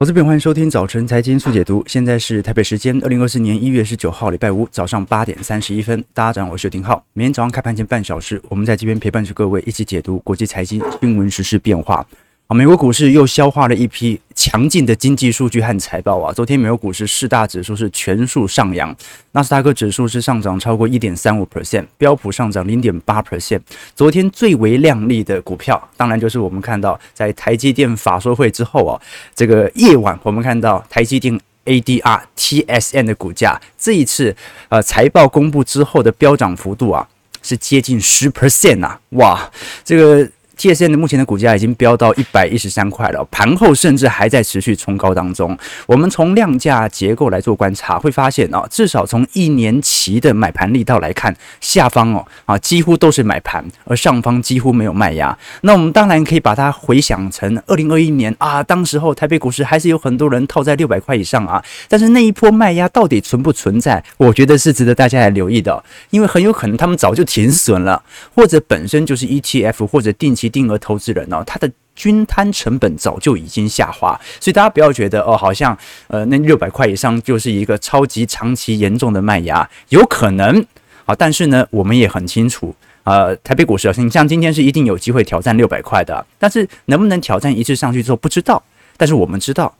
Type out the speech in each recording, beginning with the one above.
我是边欢迎收听早晨财经速解读。现在是台北时间二零二四年一月十九号礼拜五早上八点三十一分。大家早上好，我是丁浩。每天早上开盘前半小时，我们在这边陪伴着各位一起解读国际财经新闻时事变化。美国股市又消化了一批强劲的经济数据和财报啊！昨天美国股市四大指数是全数上扬，纳斯达克指数是上涨超过一点三五 percent，标普上涨零点八 percent。昨天最为亮丽的股票，当然就是我们看到在台积电法说会之后啊，这个夜晚我们看到台积电 ADR TSN 的股价，这一次呃财报公布之后的飙涨幅度啊，是接近十 percent 啊！哇，这个。TSM 的目前的股价已经飙到一百一十三块了，盘后甚至还在持续冲高当中。我们从量价结构来做观察，会发现哦，至少从一年期的买盘力道来看，下方哦啊几乎都是买盘，而上方几乎没有卖压。那我们当然可以把它回想成二零二一年啊，当时候台北股市还是有很多人套在六百块以上啊，但是那一波卖压到底存不存在？我觉得是值得大家来留意的，因为很有可能他们早就停损了，或者本身就是 ETF 或者定期。定额投资人呢、哦，他的均摊成本早就已经下滑，所以大家不要觉得哦，好像呃那六百块以上就是一个超级长期严重的卖压，有可能啊，但是呢，我们也很清楚，呃，台北股市你像今天是一定有机会挑战六百块的，但是能不能挑战一次上去之后不知道，但是我们知道。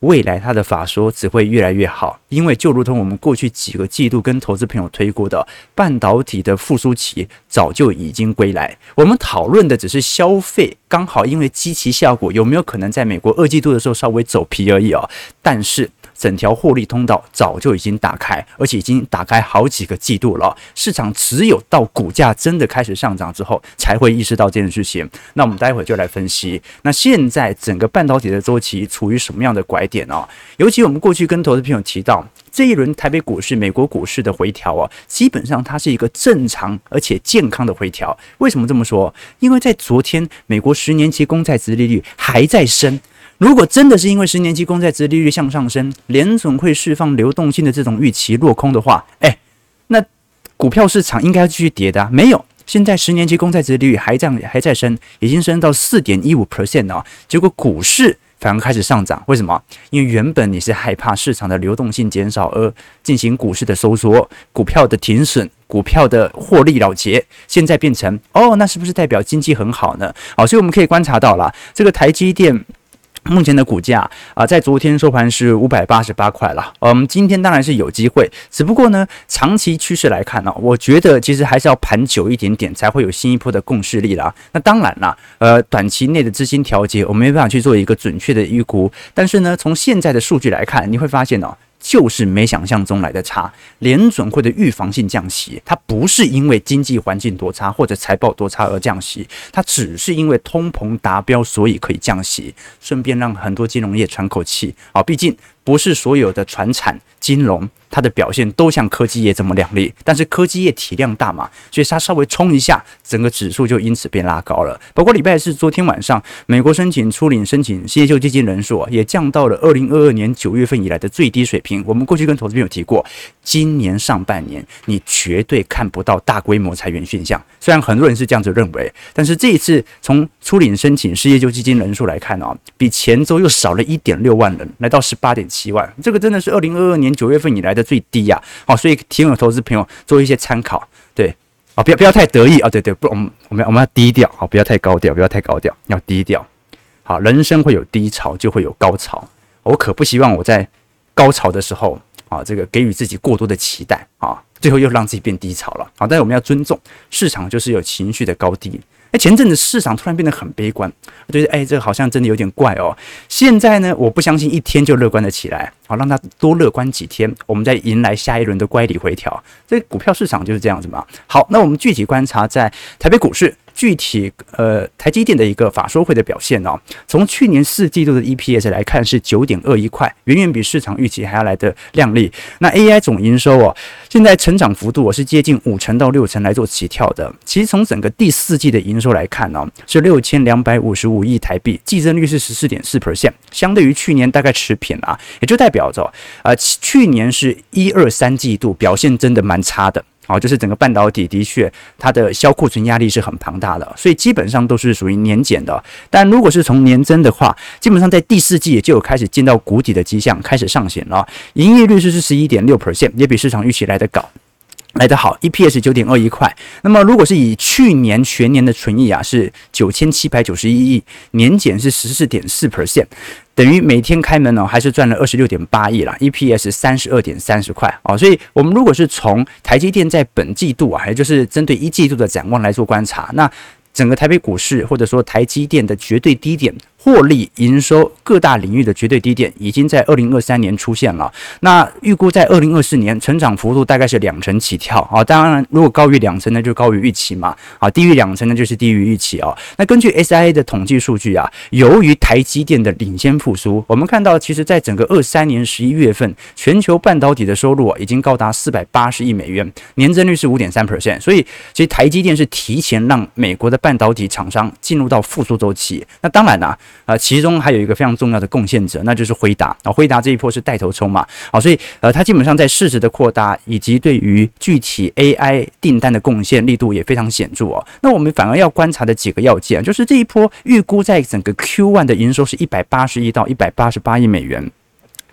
未来它的法说只会越来越好，因为就如同我们过去几个季度跟投资朋友推过的，半导体的复苏期早就已经归来。我们讨论的只是消费刚好因为基期效果有没有可能在美国二季度的时候稍微走皮而已哦。但是。整条获利通道早就已经打开，而且已经打开好几个季度了。市场只有到股价真的开始上涨之后，才会意识到这件事情。那我们待会就来分析。那现在整个半导体的周期处于什么样的拐点哦？尤其我们过去跟投资朋友提到，这一轮台北股市、美国股市的回调啊，基本上它是一个正常而且健康的回调。为什么这么说？因为在昨天，美国十年期公债殖利率还在升。如果真的是因为十年期公债殖利率向上升，联总会释放流动性的这种预期落空的话，哎，那股票市场应该要继续跌的。没有，现在十年期公债殖利率还这样还在升，已经升到四点一五 percent 了，结果股市反而开始上涨。为什么？因为原本你是害怕市场的流动性减少而进行股市的收缩、股票的停损、股票的获利了结，现在变成哦，那是不是代表经济很好呢？好，所以我们可以观察到了这个台积电。目前的股价啊，在昨天收盘是五百八十八块了。嗯，今天当然是有机会，只不过呢，长期趋势来看呢，我觉得其实还是要盘久一点点，才会有新一波的共识力啦。那当然啦，呃，短期内的资金调节，我没办法去做一个准确的预估。但是呢，从现在的数据来看，你会发现呢。就是没想象中来的差，联准会的预防性降息，它不是因为经济环境多差或者财报多差而降息，它只是因为通膨达标，所以可以降息，顺便让很多金融业喘口气好，毕竟。不是所有的传产金融，它的表现都像科技业这么亮丽，但是科技业体量大嘛，所以它稍微冲一下，整个指数就因此变拉高了。包括礼拜四昨天晚上，美国申请初领申请失业救济金人数也降到了二零二二年九月份以来的最低水平。我们过去跟投资朋友提过，今年上半年你绝对看不到大规模裁员现象，虽然很多人是这样子认为，但是这一次从初领申请失业救济金人数来看哦，比前周又少了一点六万人，来到十八点七万，这个真的是二零二二年九月份以来的最低呀！好，所以提醒投资朋友做一些参考，对啊，不要不要太得意啊，对对，不，我们我们我们要低调，好，不要太高调，不要太高调，要低调。好，人生会有低潮，就会有高潮。我可不希望我在高潮的时候啊，这个给予自己过多的期待啊，最后又让自己变低潮了。好，但是我们要尊重市场，就是有情绪的高低。哎，前阵子市场突然变得很悲观，我觉得哎，这个好像真的有点怪哦。现在呢，我不相信一天就乐观了起来，好，让它多乐观几天，我们再迎来下一轮的乖离回调。这股票市场就是这样子嘛。好，那我们具体观察在台北股市。具体呃，台积电的一个法说会的表现哦，从去年四季度的 EPS 来看是九点二一块，远远比市场预期还要来的靓丽。那 AI 总营收哦，现在成长幅度我是接近五成到六成来做起跳的。其实从整个第四季的营收来看哦，是六千两百五十五亿台币，季增率是十四点四 percent，相对于去年大概持平啊，也就代表着呃，去年是一二三季度表现真的蛮差的。好，就是整个半导体的确它的销库存压力是很庞大的，所以基本上都是属于年减的。但如果是从年增的话，基本上在第四季也就有开始见到谷底的迹象，开始上行了。营业率是是十一点六 percent，也比市场预期来得高。来得好，EPS 九点二一块。那么如果是以去年全年的纯益啊，是九千七百九十一亿，年减是十四点四 percent，等于每天开门呢、哦、还是赚了二十六点八亿啦，EPS 三十二点三十块哦。所以我们如果是从台积电在本季度啊，也就是针对一季度的展望来做观察，那整个台北股市或者说台积电的绝对低点。获利、营收各大领域的绝对低点已经在二零二三年出现了。那预估在二零二四年成长幅度大概是两成起跳啊。当然，如果高于两成呢，就高于预期嘛。啊，低于两成呢，就是低于预期哦。那根据 SIA 的统计数据啊，由于台积电的领先复苏，我们看到其实在整个二三年十一月份，全球半导体的收入啊已经高达四百八十亿美元，年增率是五点三 percent。所以，其实台积电是提前让美国的半导体厂商进入到复苏周期。那当然啦。啊其中还有一个非常重要的贡献者，那就是辉达啊。辉达这一波是带头冲嘛，好，所以呃，它基本上在市值的扩大以及对于具体 AI 订单的贡献力度也非常显著哦。那我们反而要观察的几个要件，就是这一波预估在整个 Q1 的营收是一百八十亿到一百八十八亿美元。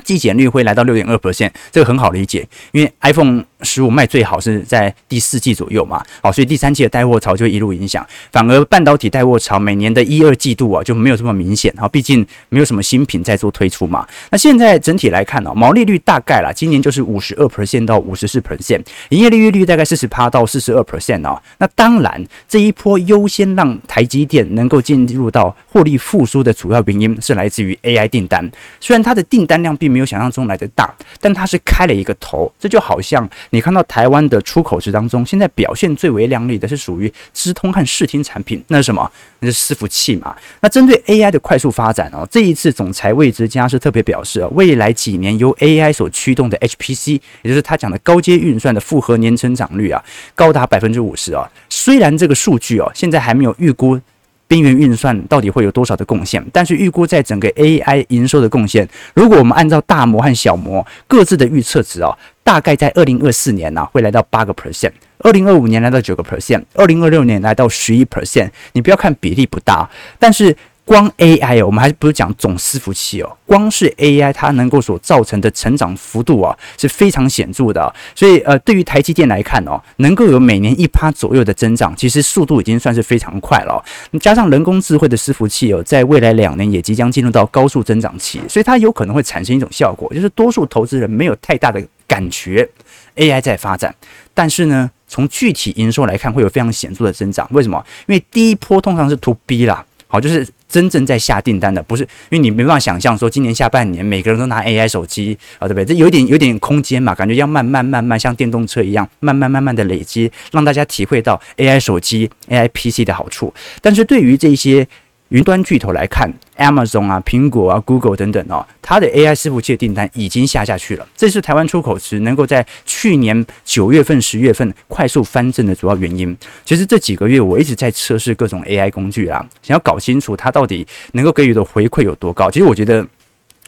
季减率会来到六点二 percent，这个很好理解，因为 iPhone 十五卖最好是在第四季左右嘛，好，所以第三季的带货潮就一路影响，反而半导体带货潮每年的一二季度啊就没有这么明显，好，毕竟没有什么新品在做推出嘛。那现在整体来看呢，毛利率大概啦，今年就是五十二 percent 到五十四 percent，营业利润率大概四十趴到四十二 percent 哦。那当然，这一波优先让台积电能够进入到获利复苏的主要原因是来自于 AI 订单，虽然它的订单量并没有想象中来的大，但它是开了一个头。这就好像你看到台湾的出口值当中，现在表现最为亮丽的是属于资通和视听产品，那是什么？那是伺服器嘛。那针对 AI 的快速发展哦，这一次总裁魏哲家是特别表示，未来几年由 AI 所驱动的 HPC，也就是他讲的高阶运算的复合年成长率啊，高达百分之五十啊。虽然这个数据哦，现在还没有预估。边缘运算到底会有多少的贡献？但是预估在整个 AI 营收的贡献，如果我们按照大模和小模各自的预测值哦，大概在二零二四年呢、会来到八个 percent，二零二五年来到九个 percent，二零二六年来到十一 percent。你不要看比例不大，但是。光 AI 哦，我们还是不是讲总伺服器哦，光是 AI 它能够所造成的成长幅度啊是非常显著的。所以呃，对于台积电来看哦，能够有每年一趴左右的增长，其实速度已经算是非常快了。加上人工智慧的伺服器哦，在未来两年也即将进入到高速增长期，所以它有可能会产生一种效果，就是多数投资人没有太大的感觉 AI 在发展，但是呢，从具体营收来看，会有非常显著的增长。为什么？因为第一波通常是 To B 啦。好，就是真正在下订单的，不是因为你没办法想象说今年下半年每个人都拿 AI 手机啊，对不对？这有点有点空间嘛，感觉要慢慢慢慢像电动车一样，慢慢慢慢的累积，让大家体会到 AI 手机、AI PC 的好处。但是对于这些，云端巨头来看，Amazon 啊、苹果啊、Google 等等哦，它的 AI 伺服器的订单已经下下去了。这是台湾出口值能够在去年九月份、十月份快速翻正的主要原因。其实这几个月我一直在测试各种 AI 工具啊，想要搞清楚它到底能够给予的回馈有多高。其实我觉得，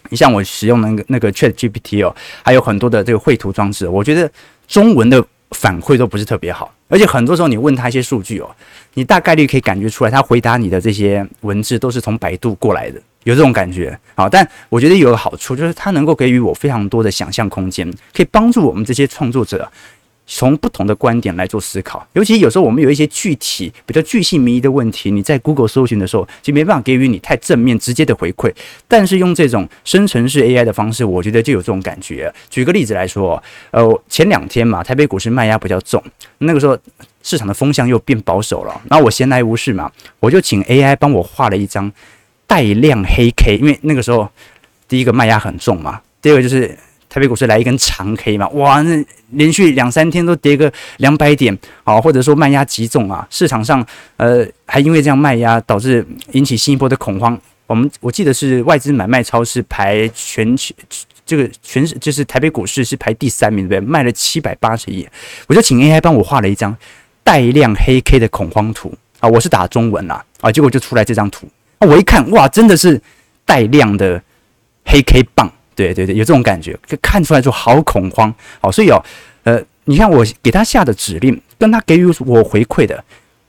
你像我使用那个那个 ChatGPT 哦，还有很多的这个绘图装置，我觉得中文的反馈都不是特别好。而且很多时候你问他一些数据哦，你大概率可以感觉出来，他回答你的这些文字都是从百度过来的，有这种感觉。好，但我觉得有个好处就是它能够给予我非常多的想象空间，可以帮助我们这些创作者。从不同的观点来做思考，尤其有时候我们有一些具体比较巨细靡遗的问题，你在 Google 搜寻的时候，就没办法给予你太正面直接的回馈。但是用这种生成式 AI 的方式，我觉得就有这种感觉。举个例子来说，呃，前两天嘛，台北股市卖压比较重，那个时候市场的风向又变保守了。然后我闲来无事嘛，我就请 AI 帮我画了一张带量黑 K，因为那个时候第一个卖压很重嘛，第二个就是。台北股市来一根长 K 嘛，哇，那连续两三天都跌个两百点，好，或者说卖压极重啊，市场上呃还因为这样卖压导致引起新一波的恐慌。我们我记得是外资买卖超市排全球这个全就是台北股市是排第三名，对不对？卖了七百八十亿，我就请 AI 帮我画了一张带量黑 K 的恐慌图啊，我是打中文啦啊，结果就出来这张图，啊我一看哇，真的是带量的黑 K 棒。对对对，有这种感觉，就看出来就好恐慌，好，所以哦，呃，你看我给他下的指令，跟他给予我回馈的，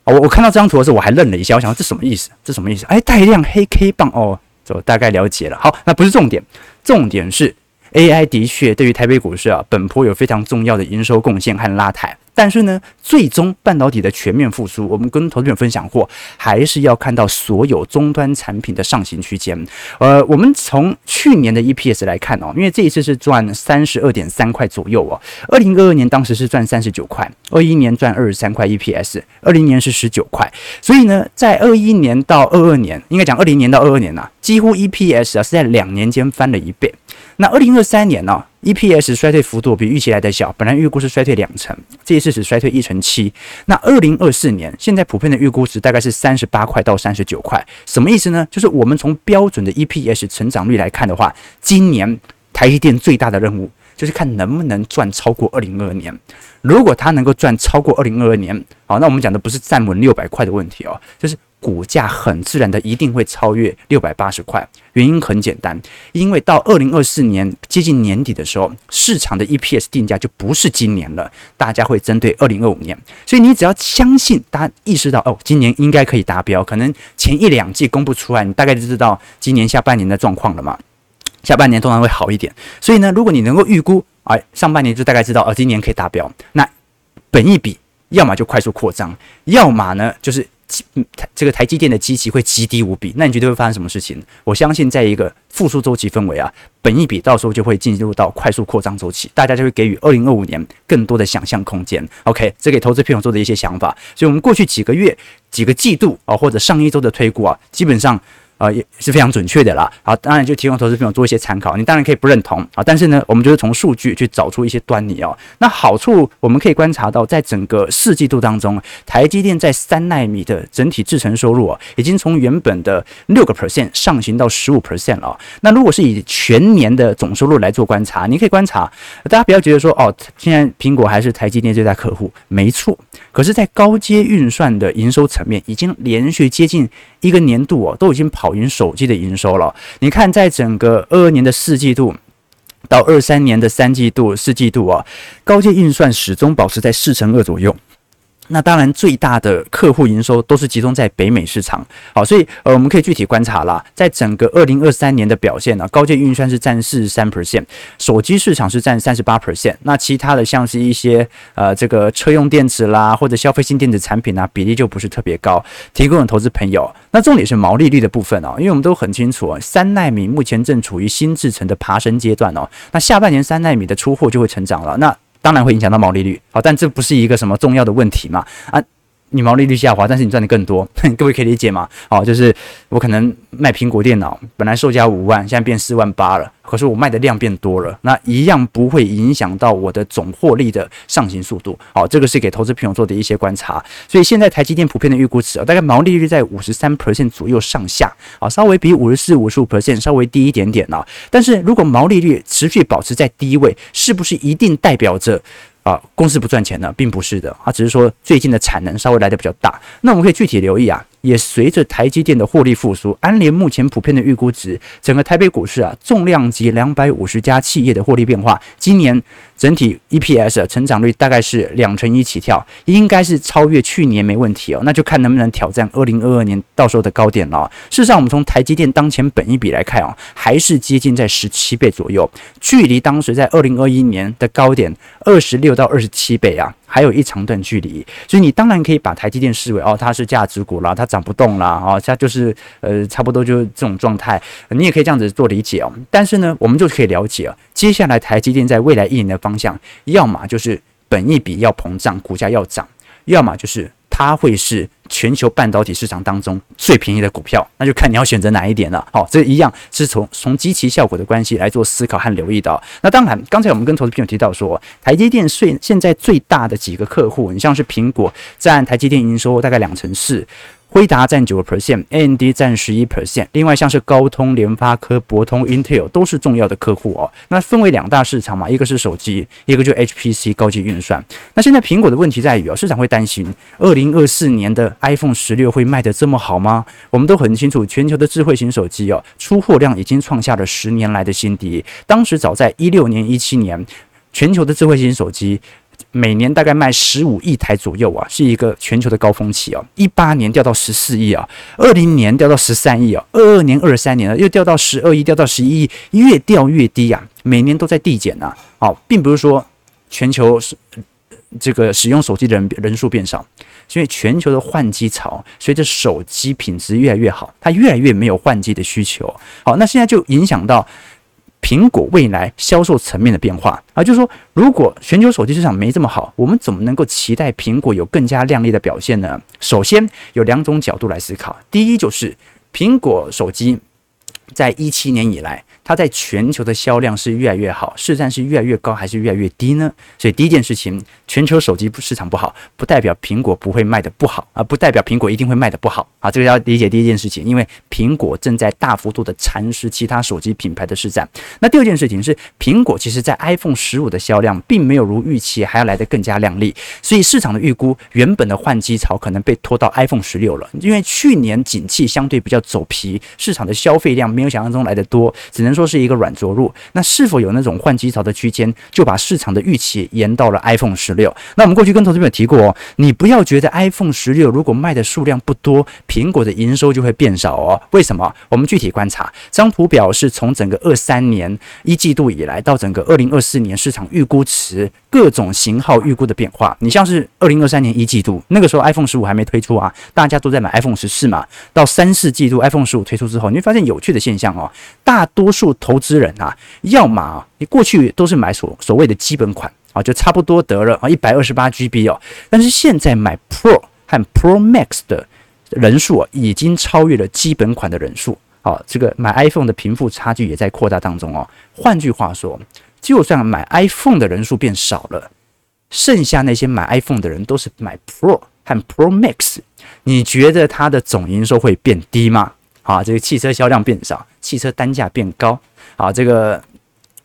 哦，我我看到这张图的时候，我还愣了一下，我想这什么意思？这什么意思？哎，带一辆黑 K 棒哦，这我大概了解了。好，那不是重点，重点是 AI 的确对于台北股市啊，本坡有非常重要的营收贡献和拉抬。但是呢，最终半导体的全面复苏，我们跟投资者分享过，还是要看到所有终端产品的上行区间。呃，我们从去年的 EPS 来看哦，因为这一次是赚三十二点三块左右哦。二零二二年当时是赚三十九块，二一年赚二十三块 EPS，二零年是十九块。所以呢，在二一年到二二年，应该讲二零年到二二年呐、几乎 EPS 啊是在两年间翻了一倍。那二零二三年呢、？EPS 衰退幅度比预期来的小，本来预估是衰退两成，这一次只衰退一成七。那二零二四年现在普遍的预估值大概是三十八块到三十九块，什么意思呢？就是我们从标准的 EPS 成长率来看的话，今年台积电最大的任务就是看能不能赚超过二零二二年。如果它能够赚超过二零二二年，好，那我们讲的不是站稳六百块的问题哦，就是。股价很自然的一定会超越六百八十块，原因很简单，因为到二零二四年接近年底的时候，市场的 EPS 定价就不是今年了，大家会针对二零二五年，所以你只要相信，大家意识到哦，今年应该可以达标，可能前一两季公布出来，你大概就知道今年下半年的状况了嘛。下半年通常会好一点，所以呢，如果你能够预估，哎，上半年就大概知道哦，今年可以达标，那本一比要么就快速扩张，要么呢就是。台这个台积电的机器会极低无比，那你觉得会发生什么事情？我相信，在一个复苏周期氛围啊，本一笔到时候就会进入到快速扩张周期，大家就会给予二零二五年更多的想象空间。OK，这给投资朋友做的一些想法，所以我们过去几个月、几个季度啊，或者上一周的推估啊，基本上。啊，也是非常准确的啦。好，当然就提供投资朋友做一些参考。你当然可以不认同啊，但是呢，我们就是从数据去找出一些端倪哦。那好处我们可以观察到，在整个四季度当中，台积电在三纳米的整体制程收入啊，已经从原本的六个 percent 上行到十五 percent 了。那如果是以全年的总收入来做观察，你可以观察，大家不要觉得说哦，现在苹果还是台积电最大客户，没错。可是，在高阶运算的营收层面，已经连续接近一个年度哦，都已经跑赢手机的营收了。你看，在整个二二年的四季度到二三年的三季度、四季度啊，高阶运算始终保持在四乘二左右。那当然，最大的客户营收都是集中在北美市场。好，所以呃，我们可以具体观察啦，在整个二零二三年的表现呢，高阶运算是占四十三 percent，手机市场是占三十八 percent。那其他的像是一些呃这个车用电池啦，或者消费性电子产品啊，比例就不是特别高。提供的投资朋友，那重点是毛利率的部分哦，因为我们都很清楚啊，三奈米目前正处于新制程的爬升阶段哦。那下半年三奈米的出货就会成长了。那当然会影响到毛利率，好，但这不是一个什么重要的问题嘛？啊，你毛利率下滑，但是你赚的更多，各位可以理解吗？好，就是我可能卖苹果电脑，本来售价五万，现在变四万八了。可是我卖的量变多了，那一样不会影响到我的总获利的上行速度。好，这个是给投资朋友做的一些观察。所以现在台积电普遍的预估值啊，大概毛利率在五十三 percent 左右上下，啊，稍微比五十四、五十五 percent 稍微低一点点啊。但是如果毛利率持续保持在低位，是不是一定代表着啊公司不赚钱呢？并不是的，啊，只是说最近的产能稍微来的比较大。那我们可以具体留意啊。也随着台积电的获利复苏，安联目前普遍的预估值，整个台北股市啊，重量级两百五十家企业的获利变化，今年整体 EPS 成长率大概是两成一起跳，应该是超越去年没问题哦。那就看能不能挑战二零二二年到时候的高点了。事实上，我们从台积电当前本益比来看哦，还是接近在十七倍左右，距离当时在二零二一年的高点二十六到二十七倍啊。还有一长段距离，所以你当然可以把台积电视为哦，它是价值股啦，它涨不动啦，哦，它就是呃，差不多就是这种状态，你也可以这样子做理解哦。但是呢，我们就可以了解，接下来台积电在未来一年的方向，要么就是本益比要膨胀，股价要涨，要么就是。它会是全球半导体市场当中最便宜的股票，那就看你要选择哪一点了。好，这一样是从从基期效果的关系来做思考和留意的。那当然，刚才我们跟投资朋友提到说，台积电现现在最大的几个客户，你像是苹果占台积电营收大概两成四。辉达占九个 percent，AMD 占十一 percent。另外像是高通、联发科、博通、Intel 都是重要的客户哦。那分为两大市场嘛，一个是手机，一个就 HPC 高级运算。那现在苹果的问题在于哦，市场会担心二零二四年的 iPhone 十六会卖得这么好吗？我们都很清楚，全球的智慧型手机哦，出货量已经创下了十年来的新低。当时早在一六年、一七年。全球的智慧型手机每年大概卖十五亿台左右啊，是一个全球的高峰期啊。一八年掉到十四亿啊，二零年掉到十三亿啊，二二年、二三年又掉到十二亿，掉到十一亿，越掉越低啊，每年都在递减啊。好，并不是说全球是这个使用手机的人人数变少，因为全球的换机潮随着手机品质越来越好，它越来越没有换机的需求。好，那现在就影响到。苹果未来销售层面的变化啊，就是说，如果全球手机市场没这么好，我们怎么能够期待苹果有更加亮丽的表现呢？首先有两种角度来思考，第一就是苹果手机在一七年以来。它在全球的销量是越来越好，市占是越来越高还是越来越低呢？所以第一件事情，全球手机市场不好，不代表苹果不会卖得不好啊，不代表苹果一定会卖得不好啊，这个要理解第一件事情，因为苹果正在大幅度的蚕食其他手机品牌的市占。那第二件事情是，苹果其实在 iPhone 十五的销量并没有如预期还要来得更加亮丽，所以市场的预估原本的换机潮可能被拖到 iPhone 十六了，因为去年景气相对比较走皮，市场的消费量没有想象中来得多，只能。说是一个软着陆，那是否有那种换机潮的区间，就把市场的预期延到了 iPhone 十六？那我们过去跟投资朋友提过哦，你不要觉得 iPhone 十六如果卖的数量不多，苹果的营收就会变少哦。为什么？我们具体观察，张图表是从整个二三年一季度以来到整个二零二四年市场预估值各种型号预估的变化。你像是二零二三年一季度那个时候 iPhone 十五还没推出啊，大家都在买 iPhone 十四嘛。到三四季度 iPhone 十五推出之后，你会发现有趣的现象哦，大多数。投资人啊，要么啊，你过去都是买所所谓的基本款啊，就差不多得了啊，一百二十八 GB 哦。但是现在买 Pro 和 Pro Max 的人数啊，已经超越了基本款的人数。好，这个买 iPhone 的贫富差距也在扩大当中哦。换句话说，就算买 iPhone 的人数变少了，剩下那些买 iPhone 的人都是买 Pro 和 Pro Max，你觉得它的总营收会变低吗？啊，这个汽车销量变少，汽车单价变高，啊，这个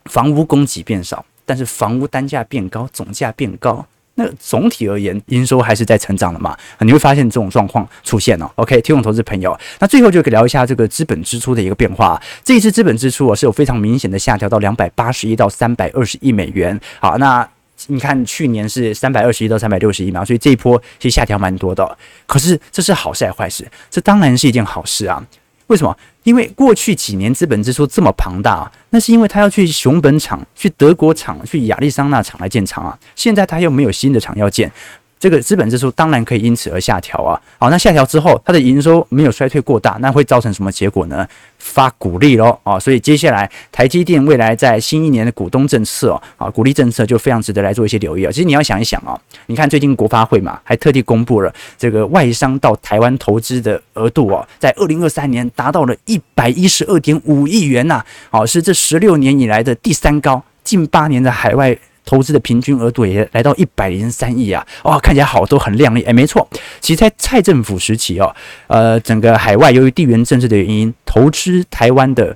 房屋供给变少，但是房屋单价变高，总价变高，那总体而言，营收还是在成长的嘛？你会发现这种状况出现了。OK，听众投资朋友，那最后就可以聊一下这个资本支出的一个变化。这一次资本支出啊是有非常明显的下调到两百八十亿到三百二十亿美元。好，那你看去年是三百二十亿到三百六十亿嘛，所以这一波其实下调蛮多的。可是这是好事还是坏事？这当然是一件好事啊。为什么？因为过去几年资本支出这么庞大啊，那是因为他要去熊本厂、去德国厂、去亚利桑那厂来建厂啊。现在他又没有新的厂要建。这个资本支出当然可以因此而下调啊，好，那下调之后，它的营收没有衰退过大，那会造成什么结果呢？发股利喽，啊，所以接下来台积电未来在新一年的股东政策哦，啊，股利政策就非常值得来做一些留意啊。其实你要想一想啊，你看最近国发会嘛，还特地公布了这个外商到台湾投资的额度哦，在二零二三年达到了一百一十二点五亿元呐，好，是这十六年以来的第三高，近八年的海外。投资的平均额度也来到一百零三亿啊！哇、哦，看起来好多很亮丽。诶，没错，其实，在蔡政府时期哦，呃，整个海外由于地缘政治的原因，投资台湾的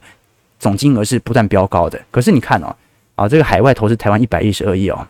总金额是不断飙高的。可是你看哦，啊，这个海外投资台湾一百一十二亿哦，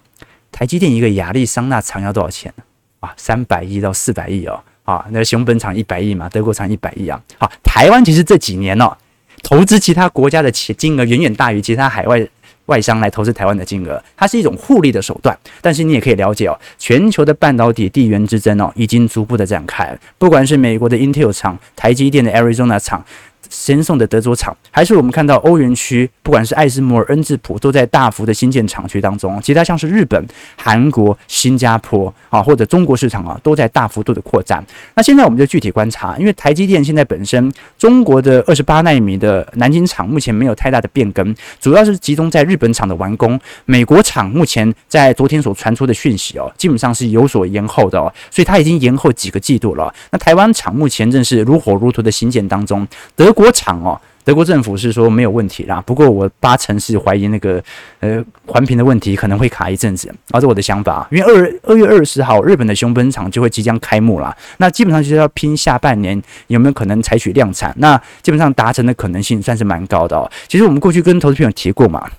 台积电一个亚利桑那厂要多少钱啊？三百亿到四百亿哦，啊，那熊本厂一百亿嘛，德国厂一百亿啊。好，台湾其实这几年哦，投资其他国家的钱金额远远大于其他海外。外商来投资台湾的金额，它是一种互利的手段。但是你也可以了解哦，全球的半导体地缘之争哦，已经逐步的展开。不管是美国的 Intel 厂、台积电的 Arizona 厂。先送的德州厂，还是我们看到欧元区，不管是艾斯摩尔、恩智浦，都在大幅的新建厂区当中。其他像是日本、韩国、新加坡啊，或者中国市场啊，都在大幅度的扩展。那现在我们就具体观察，因为台积电现在本身中国的二十八纳米的南京厂目前没有太大的变更，主要是集中在日本厂的完工。美国厂目前在昨天所传出的讯息哦，基本上是有所延后的哦，所以它已经延后几个季度了。那台湾厂目前正是如火如荼的新建当中，德国。厂哦，德国政府是说没有问题啦。不过我八成是怀疑那个呃环评的问题可能会卡一阵子，这是我的想法。因为二二月二十号日本的熊本厂就会即将开幕啦，那基本上就是要拼下半年有没有可能采取量产。那基本上达成的可能性算是蛮高的哦。其实我们过去跟投资朋友提过嘛，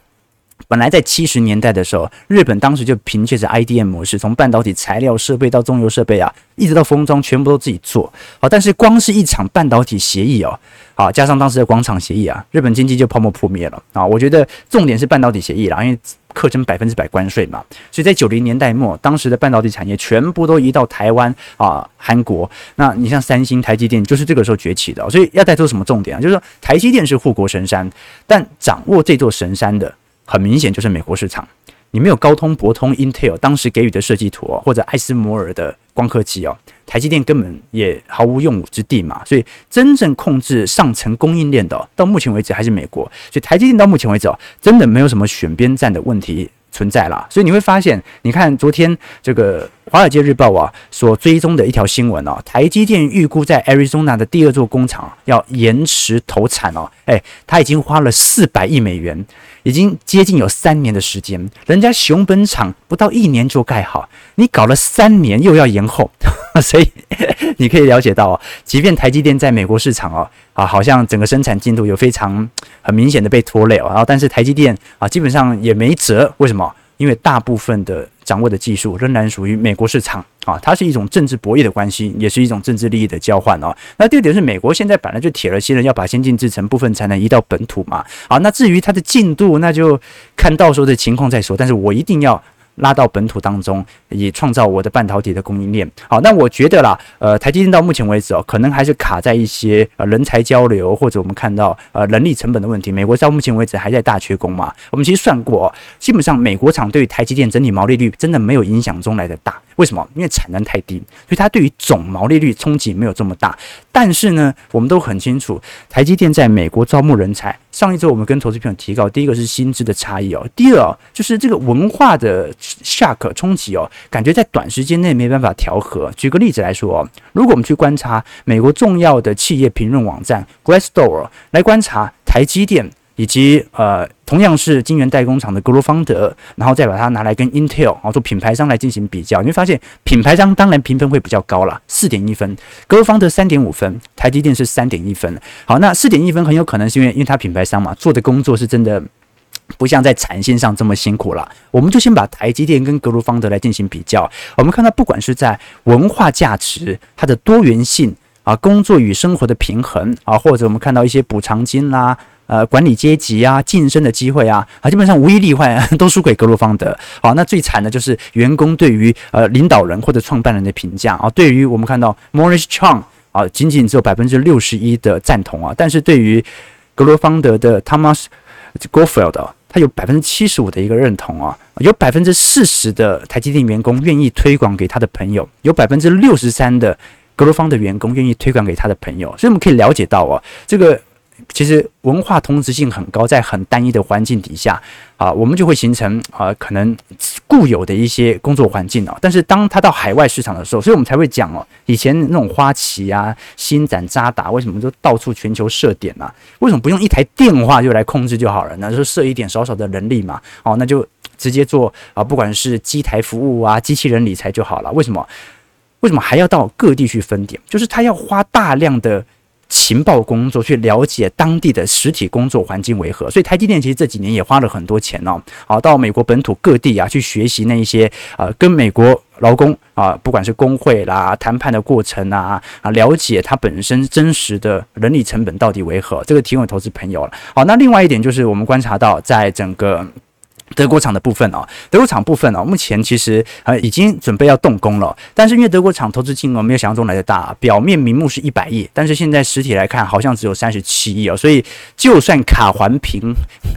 本来在七十年代的时候，日本当时就凭借着 IDM 模式，从半导体材料设备到中游设备啊，一直到封装，全部都自己做。好，但是光是一场半导体协议哦，好，加上当时的广场协议啊，日本经济就泡沫破灭了啊。我觉得重点是半导体协议啦，因为课征百分之百关税嘛，所以在九零年代末，当时的半导体产业全部都移到台湾啊、韩国。那你像三星、台积电，就是这个时候崛起的。所以要带出什么重点啊？就是说台积电是护国神山，但掌握这座神山的。很明显就是美国市场，你没有高通、博通、Intel 当时给予的设计图，或者艾斯摩尔的光刻机哦，台积电根本也毫无用武之地嘛。所以真正控制上层供应链的，到目前为止还是美国。所以台积电到目前为止哦，真的没有什么选边站的问题存在了。所以你会发现，你看昨天这个。华尔街日报啊，所追踪的一条新闻哦，台积电预估在 Arizona 的第二座工厂要延迟投产哦，哎，他已经花了四百亿美元，已经接近有三年的时间，人家熊本厂不到一年就盖好，你搞了三年又要延后，所以你可以了解到哦，即便台积电在美国市场哦，啊，好像整个生产进度有非常很明显的被拖累哦，然后但是台积电啊，基本上也没辙，为什么？因为大部分的掌握的技术仍然属于美国市场啊，它是一种政治博弈的关系，也是一种政治利益的交换哦。那第二点是，美国现在本来就铁了心了，要把先进制程部分才能移到本土嘛。好，那至于它的进度，那就看到时候的情况再说。但是我一定要。拉到本土当中，以创造我的半导体的供应链。好，那我觉得啦，呃，台积电到目前为止哦，可能还是卡在一些呃人才交流，或者我们看到呃人力成本的问题。美国到目前为止还在大缺工嘛。我们其实算过，基本上美国厂对于台积电整体毛利率真的没有影响中来的大。为什么？因为产能太低，所以它对于总毛利率冲击没有这么大。但是呢，我们都很清楚，台积电在美国招募人才。上一周我们跟投资朋友提到，第一个是薪资的差异哦，第二哦，就是这个文化的 shock 冲击哦，感觉在短时间内没办法调和。举个例子来说哦，如果我们去观察美国重要的企业评论网站 Glassdoor 来观察台积电。以及呃，同样是晶圆代工厂的格罗方德，然后再把它拿来跟 Intel 啊做品牌商来进行比较，你会发现品牌商当然评分会比较高了，四点一分，格罗方德三点五分，台积电是三点一分。好，那四点一分很有可能是因为因为它品牌商嘛，做的工作是真的不像在产线上这么辛苦了。我们就先把台积电跟格罗方德来进行比较，我们看到不管是在文化价值，它的多元性啊，工作与生活的平衡啊，或者我们看到一些补偿金啦、呃，管理阶级啊，晋升的机会啊，啊，基本上无一例外 都输给格罗方德。好，那最惨的就是员工对于呃领导人或者创办人的评价啊，对于我们看到 Morris Chang 啊，仅仅只有百分之六十一的赞同啊，但是对于格罗方德的 Thomas Goldfeld，他有百分之七十五的一个认同啊，有百分之四十的台积电员工愿意推广给他的朋友，有百分之六十三的格罗方德员工愿意推广给他的朋友，所以我们可以了解到啊，这个。其实文化同质性很高，在很单一的环境底下啊，我们就会形成啊，可能固有的一些工作环境啊。但是当他到海外市场的时候，所以我们才会讲哦，以前那种花旗啊、星展、渣打，为什么就到处全球设点呢？为什么不用一台电话就来控制就好了呢？就设一点少少的人力嘛，哦，那就直接做啊，不管是机台服务啊、机器人理财就好了。为什么？为什么还要到各地去分点？就是他要花大量的。情报工作去了解当地的实体工作环境为何，所以台积电其实这几年也花了很多钱哦，好到美国本土各地啊去学习那一些呃跟美国劳工啊，不管是工会啦谈判的过程啊啊，了解它本身真实的人力成本到底为何，这个提供投资朋友了。好，那另外一点就是我们观察到在整个。德国厂的部分哦，德国厂部分哦，目前其实呃已经准备要动工了，但是因为德国厂投资金额没有想象中来的大，表面名目是一百亿，但是现在实体来看好像只有三十七亿哦，所以就算卡环评，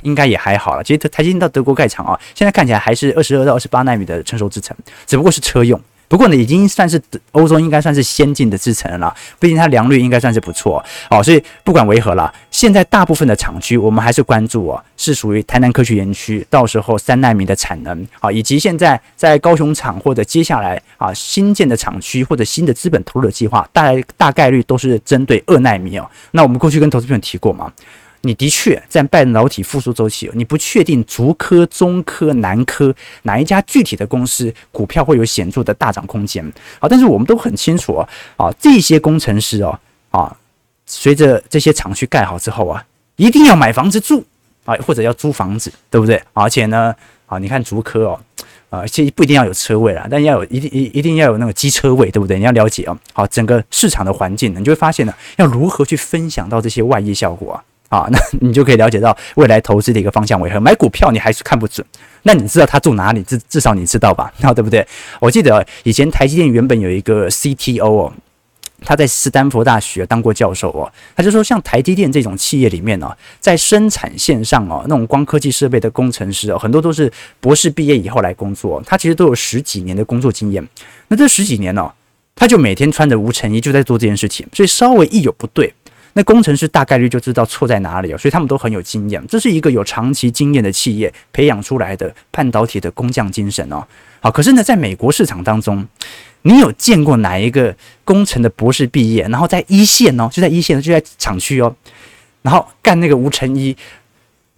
应该也还好了。其实台积电到德国盖厂啊，现在看起来还是二十二到二十八纳米的成熟制程，只不过是车用。不过呢，已经算是欧洲应该算是先进的制程了，毕竟它良率应该算是不错哦。所以不管为何啦，现在大部分的厂区我们还是关注哦，是属于台南科学园区，到时候三奈米的产能啊，以及现在在高雄厂或者接下来啊新建的厂区或者新的资本投入的计划，大大概率都是针对二奈米哦。那我们过去跟投资朋友提过嘛。你的确在半导体复苏周期，你不确定竹科、中科、南科哪一家具体的公司股票会有显著的大涨空间。好，但是我们都很清楚啊，啊，这些工程师哦，啊，随着这些厂区盖好之后啊，一定要买房子住。啊，或者要租房子，对不对？而且呢，啊，你看竹科哦，啊，其实不一定要有车位啦，但要有一定一一定要有那个机车位，对不对？你要了解哦，好，整个市场的环境，你就会发现呢，要如何去分享到这些外溢效果啊？啊，那 你就可以了解到未来投资的一个方向为何。买股票你还是看不准，那你知道他住哪里？至至少你知道吧？那对不对？我记得以前台积电原本有一个 CTO 哦，他在斯坦福大学当过教授哦，他就说像台积电这种企业里面呢，在生产线上哦，那种光科技设备的工程师哦，很多都是博士毕业以后来工作，他其实都有十几年的工作经验。那这十几年呢，他就每天穿着无尘衣就在做这件事情，所以稍微一有不对。那工程师大概率就知道错在哪里哦，所以他们都很有经验。这是一个有长期经验的企业培养出来的半导体的工匠精神哦。好，可是呢，在美国市场当中，你有见过哪一个工程的博士毕业，然后在一线哦，就在一线，就在厂区哦，然后干那个无尘衣，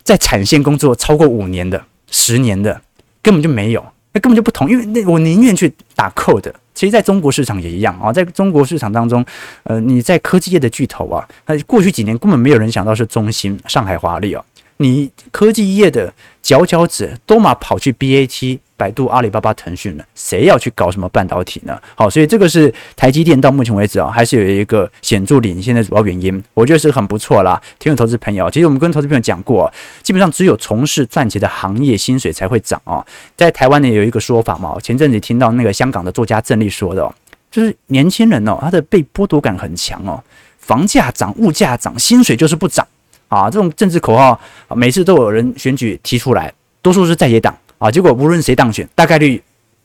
在产线工作超过五年的、十年的，根本就没有。根本就不同，因为那我宁愿去打扣的。其实在中国市场也一样啊，在中国市场当中，呃，你在科技业的巨头啊，那过去几年根本没有人想到是中兴、上海华丽啊。你科技业的佼佼者都嘛跑去 BAT、百度、阿里巴巴、腾讯了，谁要去搞什么半导体呢？好，所以这个是台积电到目前为止啊，还是有一个显著领先的主要原因，我觉得是很不错啦。听众投资朋友，其实我们跟投资朋友讲过，基本上只有从事赚钱的行业，薪水才会涨啊。在台湾呢，有一个说法嘛，前阵子听到那个香港的作家郑丽说的，就是年轻人哦，他的被剥夺感很强哦，房价涨、物价涨，薪水就是不涨。啊，这种政治口号，每次都有人选举提出来，多数是在野党啊。结果无论谁当选，大概率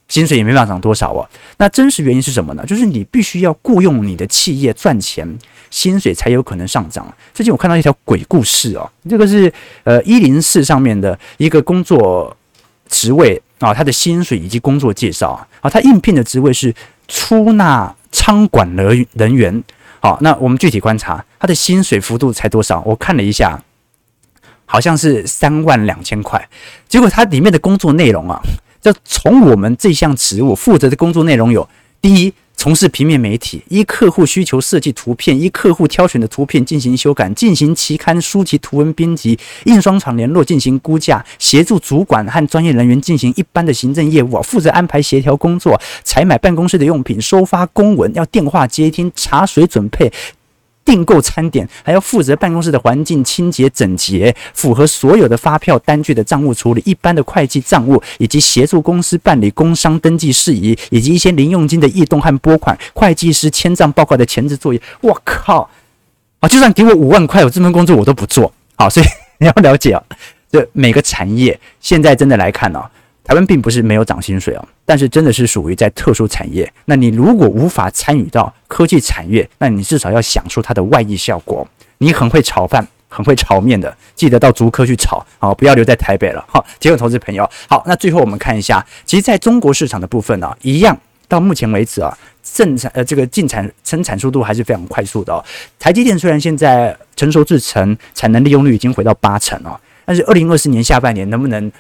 薪水也没办法涨多少啊。那真实原因是什么呢？就是你必须要雇佣你的企业赚钱，薪水才有可能上涨。最近我看到一条鬼故事哦，这个是呃一零四上面的一个工作职位啊，他的薪水以及工作介绍啊，他应聘的职位是出纳仓管人人员。好，那我们具体观察他的薪水幅度才多少？我看了一下，好像是三万两千块。结果它里面的工作内容啊，就从我们这项职务负责的工作内容有：第一，从事平面媒体，依客户需求设计图片，依客户挑选的图片进行修改，进行期刊书籍图文编辑，印刷厂联络进行估价，协助主管和专业人员进行一般的行政业务，负责安排协调工作，采买办公室的用品，收发公文，要电话接听，茶水准备。订购餐点，还要负责办公室的环境清洁整洁，符合所有的发票单据的账务处理，一般的会计账务，以及协助公司办理工商登记事宜，以及一些零用金的异动和拨款，会计师签账报告的前置作业。我靠！啊，就算给我五万块，我这份工作我都不做。好，所以你要了解啊，这每个产业现在真的来看呢、台湾并不是没有涨薪水哦，但是真的是属于在特殊产业。那你如果无法参与到科技产业，那你至少要想出它的外溢效果。你很会炒饭，很会炒面的，记得到竹科去炒好，不要留在台北了。哈。结果投资朋友。好，那最后我们看一下，其实在中国市场的部分呢、一样到目前为止啊，正产呃这个进产生产速度还是非常快速的哦。台积电虽然现在成熟制程产能利用率已经回到八成哦，但是二零二四年下半年能不能？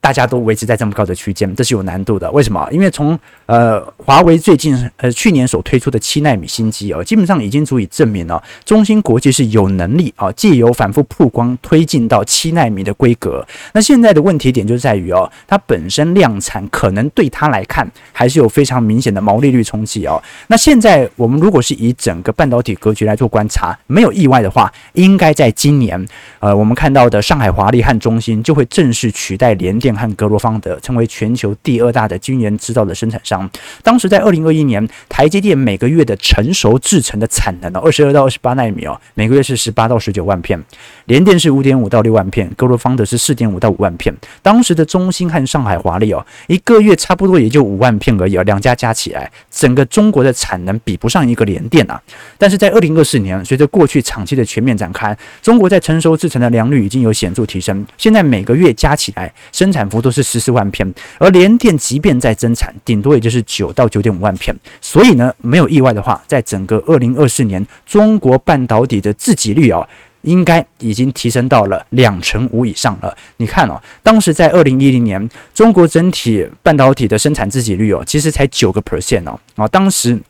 大家都维持在这么高的区间，这是有难度的。为什么？因为从呃华为最近呃去年所推出的七纳米新机哦，基本上已经足以证明了中芯国际是有能力啊，借由反复曝光推进到七纳米的规格。那现在的问题点就在于哦，它本身量产可能对它来看还是有非常明显的毛利率冲击哦。那现在我们如果是以整个半导体格局来做观察，没有意外的话，应该在今年呃我们看到的上海华丽和中芯就会正式取代联电。和格罗方德成为全球第二大的晶圆制造的生产商。当时在二零二一年，台积电每个月的成熟制程的产能哦，二十二到二十八纳米哦，每个月是十八到十九万片。联电是五点五到六万片，格罗方德是四点五到五万片。当时的中芯和上海华丽哦，一个月差不多也就五万片而已哦，两家加起来，整个中国的产能比不上一个联电啊。但是在二零二四年，随着过去长期的全面展开，中国在成熟制程的良率已经有显著提升，现在每个月加起来生产。产幅都是十四万片，而联电即便在增产，顶多也就是九到九点五万片。所以呢，没有意外的话，在整个二零二四年，中国半导体的自给率啊、哦，应该已经提升到了两成五以上了。你看哦，当时在二零一零年，中国整体半导体的生产自给率哦，其实才九个 percent 哦，啊，当时。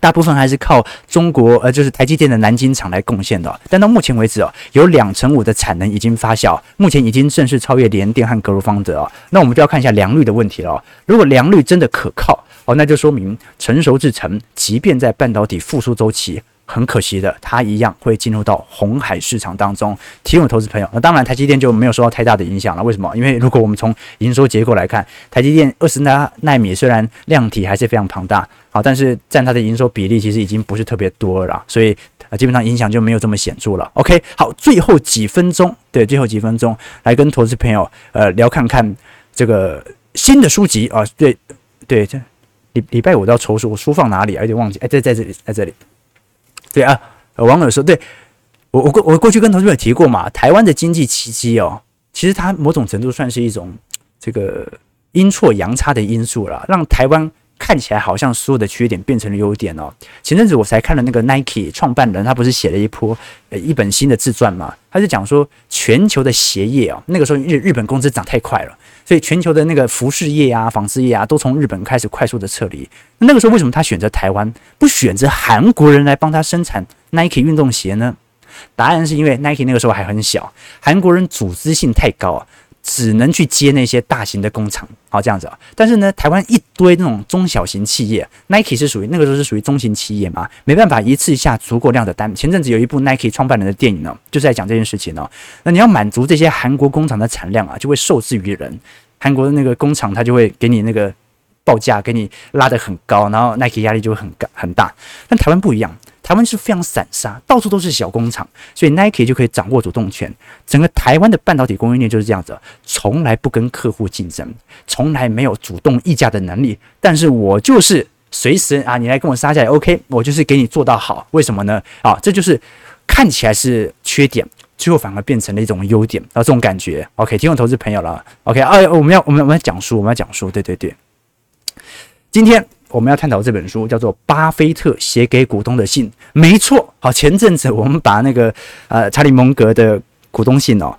大部分还是靠中国呃，就是台积电的南京厂来贡献的。但到目前为止哦，有两成五的产能已经发酵，目前已经正式超越联电和格鲁方德哦。那我们就要看一下良率的问题了。如果良率真的可靠哦，那就说明成熟制程，即便在半导体复苏周期。很可惜的，它一样会进入到红海市场当中，提供投资朋友。那当然，台积电就没有受到太大的影响了。为什么？因为如果我们从营收结构来看，台积电二十纳奈米虽然量体还是非常庞大，好，但是占它的营收比例其实已经不是特别多了，所以啊基本上影响就没有这么显著了。OK，好，最后几分钟，对，最后几分钟来跟投资朋友呃聊看看这个新的书籍啊，对对，这礼礼拜五都要抽书，我书放哪里啊？有点忘记，哎，在在这里，在这里。对啊，网友说，对我我过我过去跟同学们提过嘛，台湾的经济奇迹哦，其实它某种程度算是一种这个阴错阳差的因素了，让台湾看起来好像所有的缺点变成了优点哦。前阵子我才看了那个 Nike 创办人，他不是写了一波呃一本新的自传嘛，他就讲说全球的鞋业哦，那个时候日日本工资涨太快了。所以全球的那个服饰业啊、纺织业啊，都从日本开始快速的撤离。那个时候为什么他选择台湾，不选择韩国人来帮他生产 Nike 运动鞋呢？答案是因为 Nike 那个时候还很小，韩国人组织性太高啊。只能去接那些大型的工厂，好这样子啊。但是呢，台湾一堆那种中小型企业，Nike 是属于那个时候是属于中型企业嘛，没办法一次下足够量的单。前阵子有一部 Nike 创办人的电影呢，就是在讲这件事情呢。那你要满足这些韩国工厂的产量啊，就会受制于人。韩国的那个工厂，它就会给你那个报价，给你拉得很高，然后 Nike 压力就会很很大。但台湾不一样。台湾是非常散沙，到处都是小工厂，所以 Nike 就可以掌握主动权。整个台湾的半导体供应链就是这样子，从来不跟客户竞争，从来没有主动议价的能力。但是我就是随时啊，你来跟我杀价也 OK，我就是给你做到好。为什么呢？啊，这就是看起来是缺点，最后反而变成了一种优点啊，这种感觉。OK，听众投资朋友了。OK，啊，我们要我们我们要讲书，我们要讲书，对对对。今天。我们要探讨这本书叫做《巴菲特写给股东的信》，没错。好，前阵子我们把那个呃查理蒙格的股东信哦，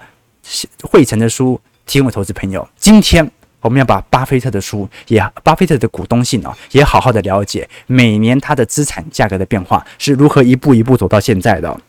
汇成的书提供给投资朋友。今天我们要把巴菲特的书也，巴菲特的股东信哦，也好好的了解每年他的资产价格的变化是如何一步一步走到现在的。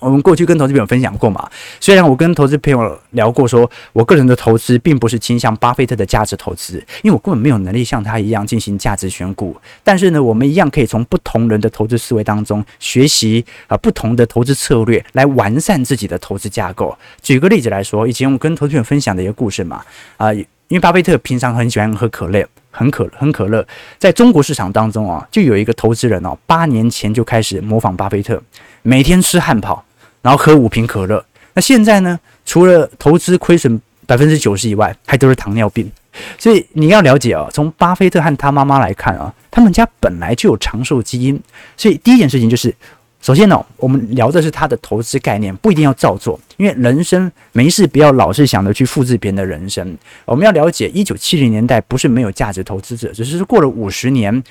我们过去跟投资朋友分享过嘛，虽然我跟投资朋友聊过说，我个人的投资并不是倾向巴菲特的价值投资，因为我根本没有能力像他一样进行价值选股。但是呢，我们一样可以从不同人的投资思维当中学习啊，不同的投资策略来完善自己的投资架构。举个例子来说，以前我跟投资朋友分享的一个故事嘛，啊，因为巴菲特平常很喜欢喝可乐，很可很可乐，在中国市场当中啊，就有一个投资人哦，八年前就开始模仿巴菲特，每天吃汉堡。然后喝五瓶可乐，那现在呢？除了投资亏损百分之九十以外，还都是糖尿病。所以你要了解啊，从巴菲特和他妈妈来看啊，他们家本来就有长寿基因。所以第一件事情就是，首先呢，我们聊的是他的投资概念，不一定要照做，因为人生没事不要老是想着去复制别人的人生。我们要了解，一九七零年代不是没有价值投资者，只是过了五十年，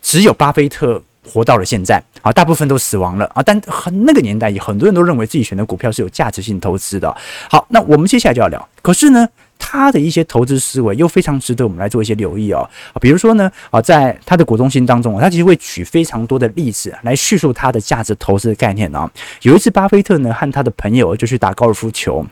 只有巴菲特。活到了现在啊，大部分都死亡了啊，但很那个年代，也很多人都认为自己选的股票是有价值性投资的。好，那我们接下来就要聊。可是呢，他的一些投资思维又非常值得我们来做一些留意哦。啊，比如说呢，啊，在他的股东信当中，他其实会举非常多的例子来叙述他的价值投资的概念啊。有一次，巴菲特呢和他的朋友就去打高尔夫球，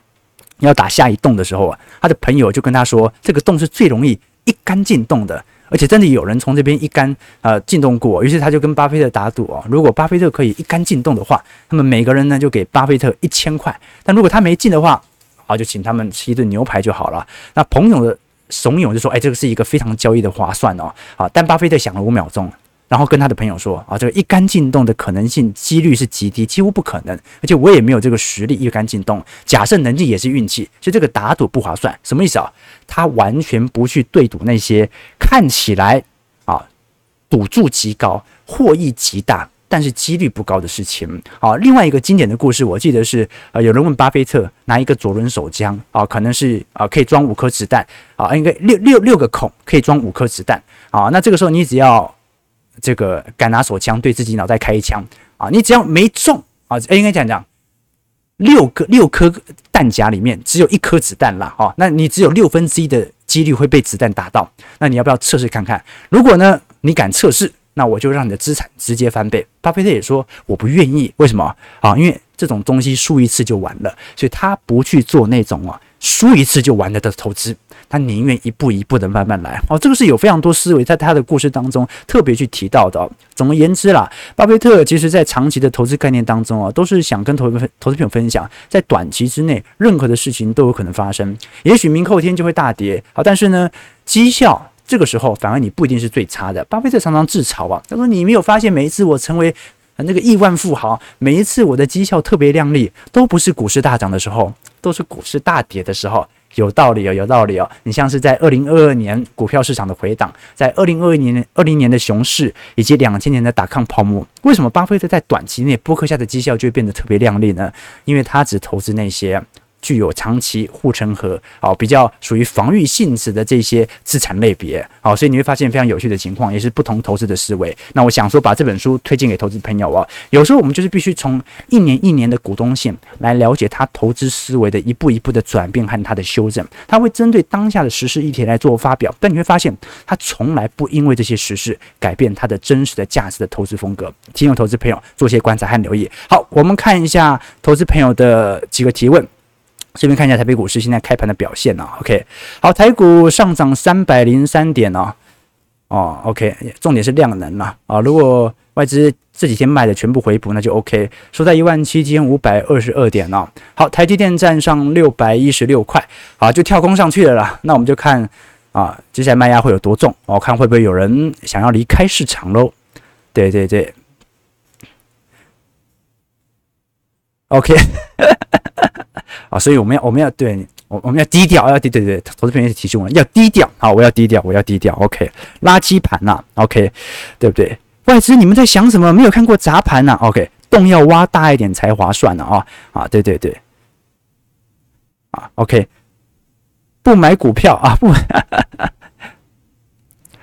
要打下一洞的时候啊，他的朋友就跟他说，这个洞是最容易一杆进洞的。而且真的有人从这边一杆呃进洞过，于是他就跟巴菲特打赌哦，如果巴菲特可以一杆进洞的话，他们每个人呢就给巴菲特一千块；但如果他没进的话，好，就请他们吃一顿牛排就好了。那朋友的怂恿就说，哎，这个是一个非常交易的划算哦。好，但巴菲特想了五秒钟。然后跟他的朋友说啊，这个一杆进洞的可能性几率是极低，几乎不可能，而且我也没有这个实力一杆进洞。假设能进也是运气，所以这个打赌不划算。什么意思啊？他完全不去对赌那些看起来啊赌注极高、获益极大，但是几率不高的事情。好，另外一个经典的故事，我记得是呃有人问巴菲特拿一个左轮手枪啊，可能是啊可以装五颗子弹啊，应该六六六个孔可以装五颗子弹啊。那这个时候你只要这个敢拿手枪对自己脑袋开一枪啊！你只要没中啊，应该讲讲六个六颗弹夹里面只有一颗子弹了啊！那你只有六分之一的几率会被子弹打到。那你要不要测试看看？如果呢，你敢测试那我就让你的资产直接翻倍。巴菲特也说我不愿意，为什么啊？因为这种东西输一次就完了，所以他不去做那种啊输一次就完了的投资，他宁愿一步一步的慢慢来。哦，这个是有非常多思维在他的故事当中特别去提到的。总而言之啦，巴菲特其实在长期的投资概念当中啊，都是想跟投资投资朋友分享，在短期之内任何的事情都有可能发生，也许明后天就会大跌。好，但是呢，绩效这个时候反而你不一定是最差的。巴菲特常常自嘲啊，他说你没有发现每一次我成为。那个亿万富豪，每一次我的绩效特别亮丽，都不是股市大涨的时候，都是股市大跌的时候。有道理哦，有道理哦。你像是在二零二二年股票市场的回档，在二零二一年、二零年的熊市，以及两千年的打抗泡沫，为什么巴菲特在短期内波克夏的绩效就会变得特别亮丽呢？因为他只投资那些。具有长期护城河，好，比较属于防御性质的这些资产类别，好，所以你会发现非常有趣的情况，也是不同投资的思维。那我想说，把这本书推荐给投资朋友啊，有时候我们就是必须从一年一年的股东线来了解他投资思维的一步一步的转变和他的修正。他会针对当下的时事议题来做发表，但你会发现他从来不因为这些时事改变他的真实的价值的投资风格。提醒投资朋友做些观察和留意。好，我们看一下投资朋友的几个提问。这边看一下台北股市现在开盘的表现啊，OK，好，台股上涨三百零三点哦，哦，OK，重点是量能了啊，如果外资这几天卖的全部回补，那就 OK，收在一万七千五百二十二点哦。好，台积电站上六百一十六块，好，就跳空上去了啦，那我们就看啊，接下来卖压会有多重，我看会不会有人想要离开市场喽？对对对，OK。啊，所以我们要我们要对我我们要低调，要低对对对，投资朋友提醒我要低调，好，我要低调，我要低调，OK，垃圾盘呐，OK，对不对？外资你们在想什么？没有看过砸盘呐，OK，洞要挖大一点才划算呢，啊啊，对对对，啊，OK，不买股票啊，不，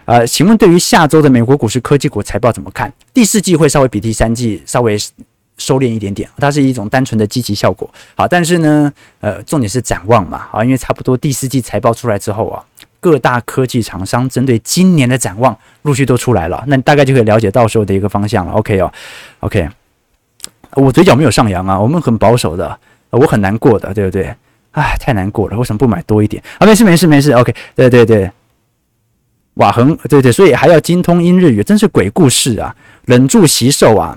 呃，请问对于下周的美国股市科技股财报怎么看？第四季会稍微比第三季稍微。收敛一点点，它是一种单纯的积极效果。好，但是呢，呃，重点是展望嘛。好，因为差不多第四季财报出来之后啊，各大科技厂商针对今年的展望陆续都出来了，那大概就可以了解到时候的一个方向了。OK 哦，OK，我嘴角没有上扬啊，我们很保守的，我很难过的，对不对？哎，太难过了，为什么不买多一点？啊，没事没事没事，OK，对对对，瓦恒，对对，所以还要精通英日语，真是鬼故事啊，忍住惜售啊。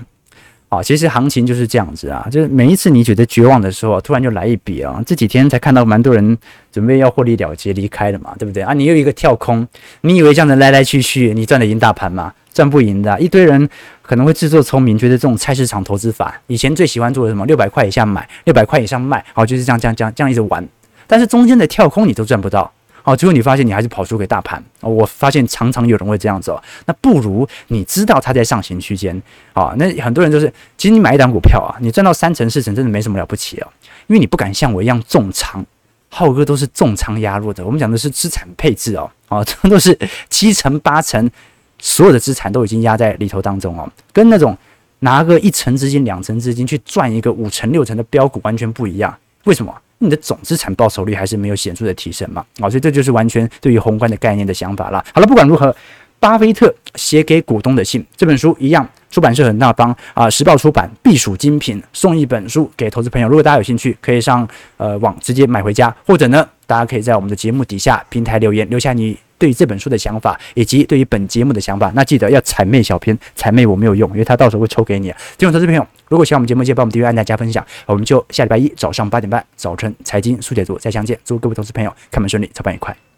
啊，其实行情就是这样子啊，就是每一次你觉得绝望的时候，突然就来一笔啊。这几天才看到蛮多人准备要获利了结离开了嘛，对不对啊？你又一个跳空，你以为这样子来来去去，你赚得赢大盘吗？赚不赢的。一堆人可能会自作聪明，觉得这种菜市场投资法，以前最喜欢做的什么？六百块以下买，六百块以上卖，好，就是这样这样这样这样一直玩。但是中间的跳空你都赚不到。哦，最后你发现你还是跑输给大盘。哦，我发现常常有人会这样子哦。那不如你知道它在上行区间啊。那很多人就是，其实你买一档股票啊，你赚到三成四成真的没什么了不起哦。因为你不敢像我一样重仓，浩哥都是重仓压入的。我们讲的是资产配置哦，啊，这 都是七成八成，所有的资产都已经压在里头当中哦。跟那种拿个一成资金、两成资金去赚一个五成六成的标股完全不一样。为什么？你的总资产报酬率还是没有显著的提升嘛？啊，所以这就是完全对于宏观的概念的想法了。好了，不管如何，巴菲特写给股东的信这本书一样，出版社很大方啊，时报出版，必属精品，送一本书给投资朋友。如果大家有兴趣，可以上呃网直接买回家，或者呢，大家可以在我们的节目底下平台留言，留下你。对于这本书的想法，以及对于本节目的想法，那记得要谄媚小编，谄媚我没有用，因为他到时候会抽给你。听众投资朋友，如果喜欢我们节目，记得帮我们订阅、按赞、加分享。我们就下礼拜一早上八点半，早晨财经速解读再相见。祝各位投资朋友开门顺利，操办愉快。